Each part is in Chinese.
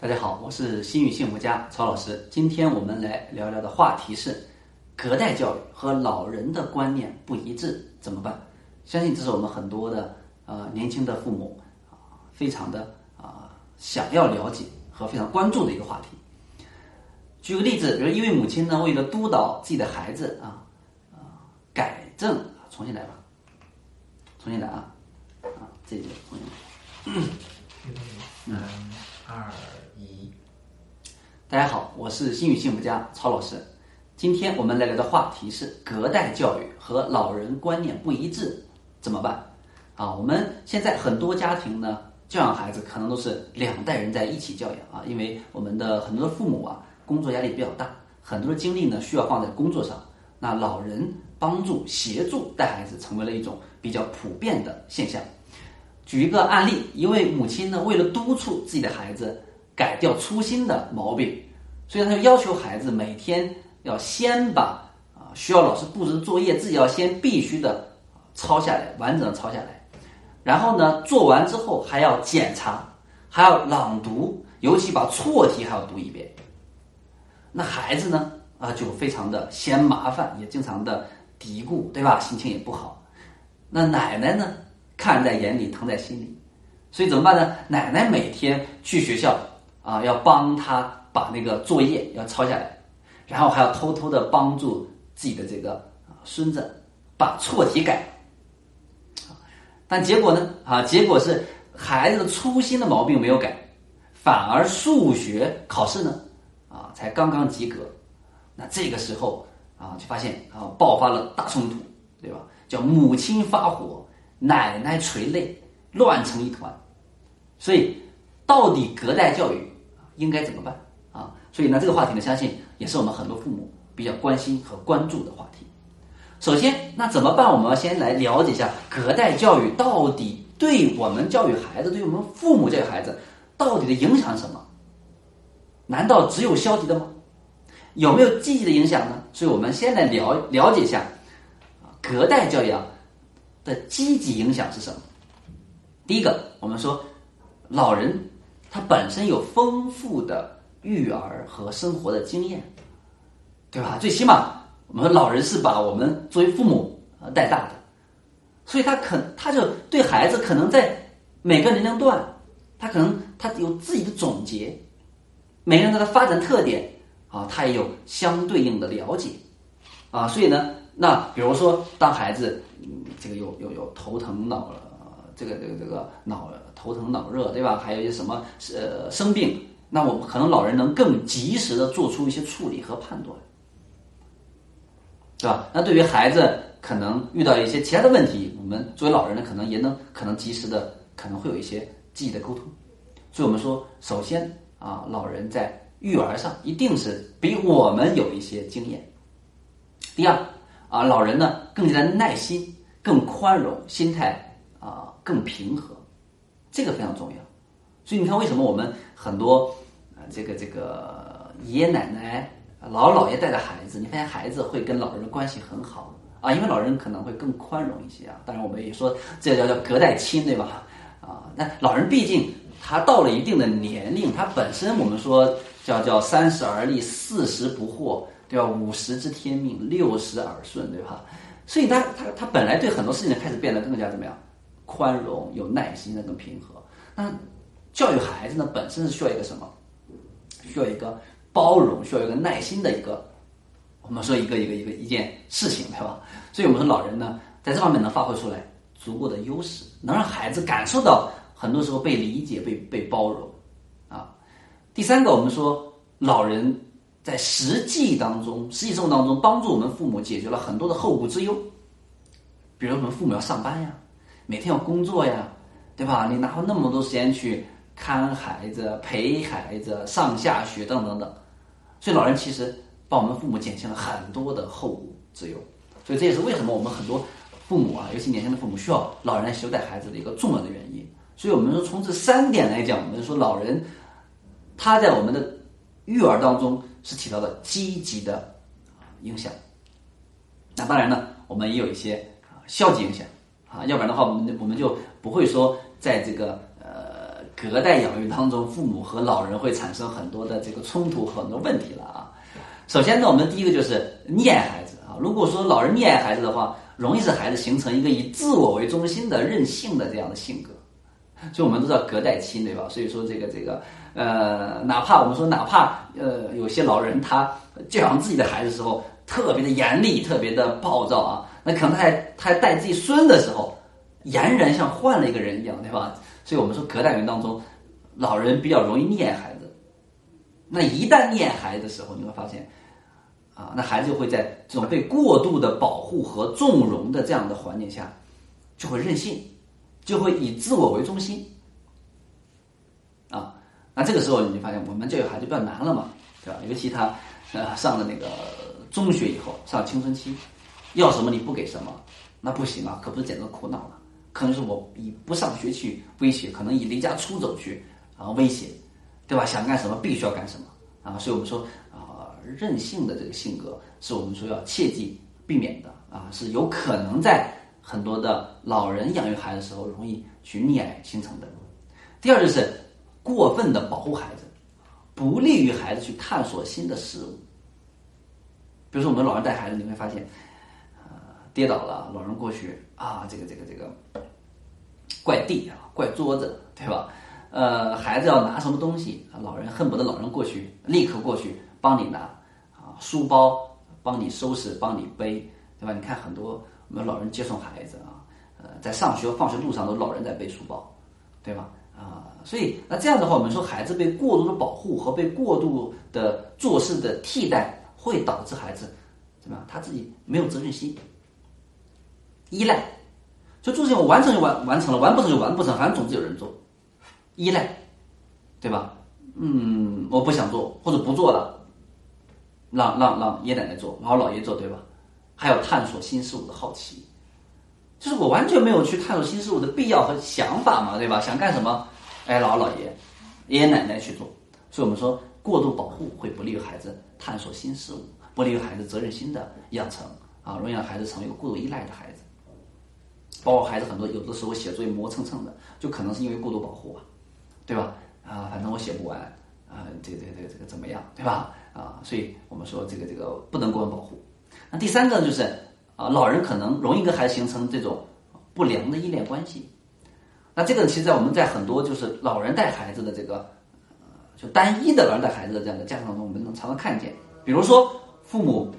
大家好，我是心语幸福家曹老师。今天我们来聊聊的话题是隔代教育和老人的观念不一致怎么办？相信这是我们很多的呃年轻的父母啊，非常的啊想要了解和非常关注的一个话题。举个例子，比如一位母亲呢，为了督导自己的孩子啊啊改正，重新来吧，重新来啊啊，这个重新来。三二一，大家好，我是心语幸福家曹老师。今天我们来聊的话题是隔代教育和老人观念不一致怎么办？啊，我们现在很多家庭呢，教养孩子可能都是两代人在一起教养啊，因为我们的很多的父母啊，工作压力比较大，很多的精力呢需要放在工作上。那老人帮助协助带孩子，成为了一种比较普遍的现象。举一个案例，一位母亲呢，为了督促自己的孩子改掉粗心的毛病，所以她就要求孩子每天要先把啊需要老师布置的作业，自己要先必须的抄下来，完整的抄下来，然后呢做完之后还要检查，还要朗读，尤其把错题还要读一遍。那孩子呢啊就非常的嫌麻烦，也经常的嘀咕，对吧？心情也不好。那奶奶呢？看在眼里，疼在心里，所以怎么办呢？奶奶每天去学校啊，要帮他把那个作业要抄下来，然后还要偷偷的帮助自己的这个孙子把错题改。但结果呢？啊，结果是孩子的粗心的毛病没有改，反而数学考试呢，啊，才刚刚及格。那这个时候啊，就发现啊，爆发了大冲突，对吧？叫母亲发火。奶奶垂泪，乱成一团，所以到底隔代教育应该怎么办啊？所以呢，这个话题呢，相信也是我们很多父母比较关心和关注的话题。首先，那怎么办？我们要先来了解一下隔代教育到底对我们教育孩子，对我们父母教育孩子到底的影响是什么？难道只有消极的吗？有没有积极的影响呢？所以我们先来了了解一下，隔代教育啊。的积极影响是什么？第一个，我们说老人他本身有丰富的育儿和生活的经验，对吧？最起码我们说老人是把我们作为父母呃带大的，所以他可他就对孩子可能在每个年龄段，他可能他有自己的总结，每个人他的发展特点啊，他也有相对应的了解啊，所以呢，那比如说当孩子。这个有有有头疼脑，这个这个这个脑头疼脑热，对吧？还有一些什么呃生病，那我们可能老人能更及时的做出一些处理和判断，对吧？那对于孩子可能遇到一些其他的问题，我们作为老人呢，可能也能可能及时的可能会有一些积极的沟通。所以我们说，首先啊，老人在育儿上一定是比我们有一些经验。第二啊，老人呢更加的耐心。更宽容，心态啊更平和，这个非常重要。所以你看，为什么我们很多啊这个这个爷爷奶奶、老姥爷带的孩子，你发现孩子会跟老人关系很好啊？因为老人可能会更宽容一些啊。当然，我们也说这叫叫隔代亲，对吧？啊，那老人毕竟他到了一定的年龄，他本身我们说叫叫三十而立，四十不惑，对吧？五十知天命，六十耳顺，对吧？所以他他他本来对很多事情开始变得更加怎么样，宽容、有耐心的更平和。那教育孩子呢，本身是需要一个什么？需要一个包容，需要一个耐心的一个，我们说一个一个一个一件事情，对吧？所以我们说老人呢，在这方面能发挥出来足够的优势，能让孩子感受到很多时候被理解、被被包容啊。第三个，我们说老人。在实际当中，实际生活当中，帮助我们父母解决了很多的后顾之忧。比如我们父母要上班呀，每天要工作呀，对吧？你哪有那么多时间去看孩子、陪孩子、上下学等等等？所以老人其实帮我们父母减轻了很多的后顾之忧。所以这也是为什么我们很多父母啊，尤其年轻的父母需要老人来修带孩子的一个重要的原因。所以我们说从这三点来讲，我们说老人他在我们的育儿当中。是起到了积极的影响，那当然呢，我们也有一些消极影响啊，要不然的话，我们我们就不会说在这个呃隔代养育当中，父母和老人会产生很多的这个冲突很多问题了啊。首先呢，我们第一个就是溺爱孩子啊。如果说老人溺爱孩子的话，容易使孩子形成一个以自我为中心的任性的这样的性格。所以我们都知道隔代亲，对吧？所以说这个这个呃，哪怕我们说哪怕呃，有些老人他教养自己的孩子时候特别的严厉，特别的暴躁啊，那可能他还他还带自己孙的时候，俨然像换了一个人一样，对吧？所以我们说隔代人当中，老人比较容易溺爱孩子。那一旦溺爱孩子的时候，你会发现。啊，那孩子就会在这种被过度的保护和纵容的这样的环境下，就会任性，就会以自我为中心。啊，那这个时候你就发现，我们教育孩子比较难了嘛，对吧？尤其他呃上了那个中学以后，上青春期，要什么你不给什么，那不行啊，可不是简直苦恼了。可能是我以不上学去威胁，可能以离家出走去啊威胁，对吧？想干什么必须要干什么啊，所以我们说啊。任性的这个性格是我们说要切记避免的啊，是有可能在很多的老人养育孩子时候容易去溺爱形成的。第二就是过分的保护孩子，不利于孩子去探索新的事物。比如说我们老人带孩子，你会发现，呃，跌倒了，老人过去啊，这个这个这个怪地啊，怪桌子，对吧？呃，孩子要拿什么东西，老人恨不得老人过去，立刻过去帮你拿啊。书包帮你收拾，帮你背，对吧？你看很多我们老人接送孩子啊，呃，在上学放学路上都老人在背书包，对吧？啊，所以那这样的话，我们说孩子被过度的保护和被过度的做事的替代，会导致孩子怎么样？他自己没有责任心，依赖，就做事情我完成就完完成了，完不成就完不成，反正总之有人做，依赖，对吧？嗯，我不想做或者不做了。让让让爷爷奶奶做，然后姥爷做，对吧？还有探索新事物的好奇，就是我完全没有去探索新事物的必要和想法嘛，对吧？想干什么？哎，姥姥姥爷、爷爷奶奶去做。所以我们说，过度保护会不利于孩子探索新事物，不利于孩子责任心的养成啊，容易让孩子成为一个过度依赖的孩子。包括孩子很多有的时候写作业磨蹭蹭的，就可能是因为过度保护啊，对吧？啊，反正我写不完啊，这个这个这个这个怎么样，对吧？啊，所以我们说这个这个不能过分保护。那第三个就是啊，老人可能容易跟孩子形成这种不良的依恋关系。那这个其实，在我们在很多就是老人带孩子的这个，就单一的老人带孩子的这样的家庭当中，我们能常常看见。比如说父母，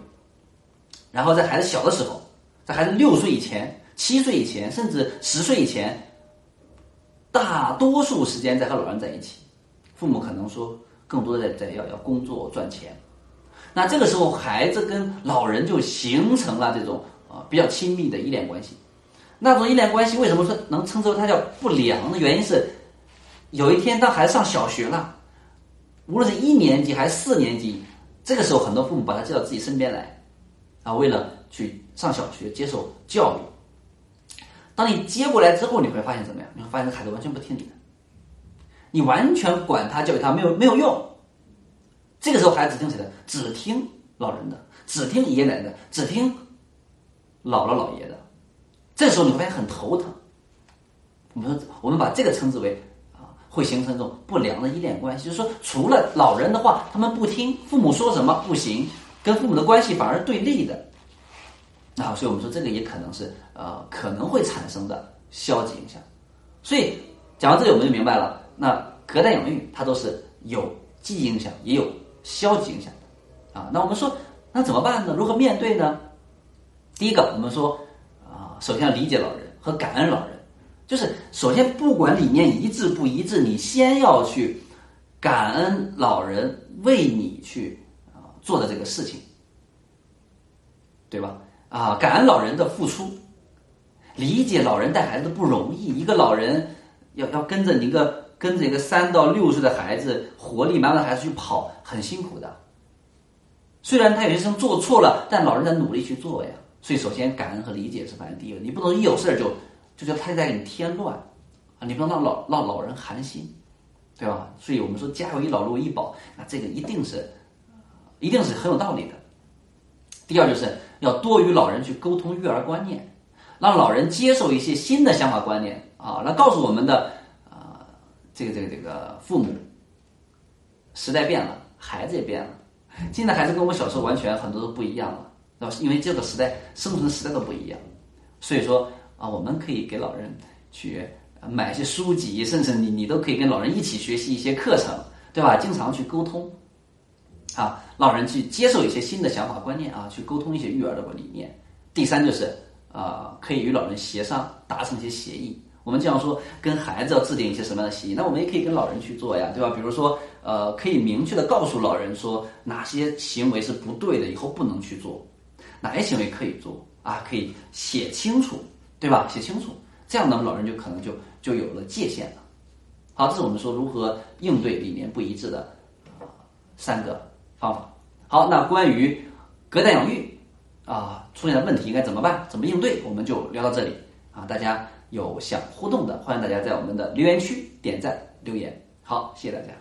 然后在孩子小的时候，在孩子六岁以前、七岁以前，甚至十岁以前，大多数时间在和老人在一起，父母可能说。更多的在在要要工作赚钱，那这个时候孩子跟老人就形成了这种啊比较亲密的依恋关系。那种依恋关系为什么说能称之为它叫不良的原因是，有一天当孩子上小学了，无论是一年级还是四年级，这个时候很多父母把他接到自己身边来，啊，为了去上小学接受教育。当你接过来之后，你会发现怎么样？你会发现这孩子完全不听你的。你完全管他教育他没有没有用，这个时候孩子只听谁的？只听老人的，只听爷爷奶奶的，只听姥姥姥爷的。这时候你会发现很头疼。我们说，我们把这个称之为啊，会形成一种不良的依恋关系。就是说，除了老人的话，他们不听父母说什么不行，跟父母的关系反而对立的。啊，所以我们说这个也可能是呃可能会产生的消极影响。所以讲到这里，我们就明白了。那隔代养育它都是有积极影响，也有消极影响的啊。那我们说，那怎么办呢？如何面对呢？第一个，我们说啊，首先要理解老人和感恩老人，就是首先不管理念一致不一致，你先要去感恩老人为你去啊做的这个事情，对吧？啊，感恩老人的付出，理解老人带孩子不容易，一个老人要要跟着你一个。跟着一个三到六岁的孩子，活力满满的孩子去跑，很辛苦的。虽然他有些事情做错了，但老人在努力去做呀。所以，首先感恩和理解是排第一位。你不能一有事儿就就叫他在给你添乱啊！你不能让老让老人寒心，对吧？所以我们说家有一老，如一宝，那这个一定是一定是很有道理的。第二，就是要多与老人去沟通育儿观念，让老人接受一些新的想法观念啊，来告诉我们的。这个这个这个父母，时代变了，孩子也变了。现在孩子跟我们小时候完全很多都不一样了，对吧？因为这个时代生存时代都不一样，所以说啊，我们可以给老人去买一些书籍，甚至你你都可以跟老人一起学习一些课程，对吧？经常去沟通，啊，老人去接受一些新的想法观念啊，去沟通一些育儿的理念。第三就是啊，可以与老人协商，达成一些协议。我们经常说跟孩子要制定一些什么样的协议，那我们也可以跟老人去做呀，对吧？比如说，呃，可以明确的告诉老人说哪些行为是不对的，以后不能去做，哪些行为可以做啊？可以写清楚，对吧？写清楚，这样呢，老人就可能就就有了界限了。好，这是我们说如何应对理念不一致的三个方法。好，那关于隔代养育啊出现的问题应该怎么办？怎么应对？我们就聊到这里啊，大家。有想互动的，欢迎大家在我们的留言区点赞留言。好，谢谢大家。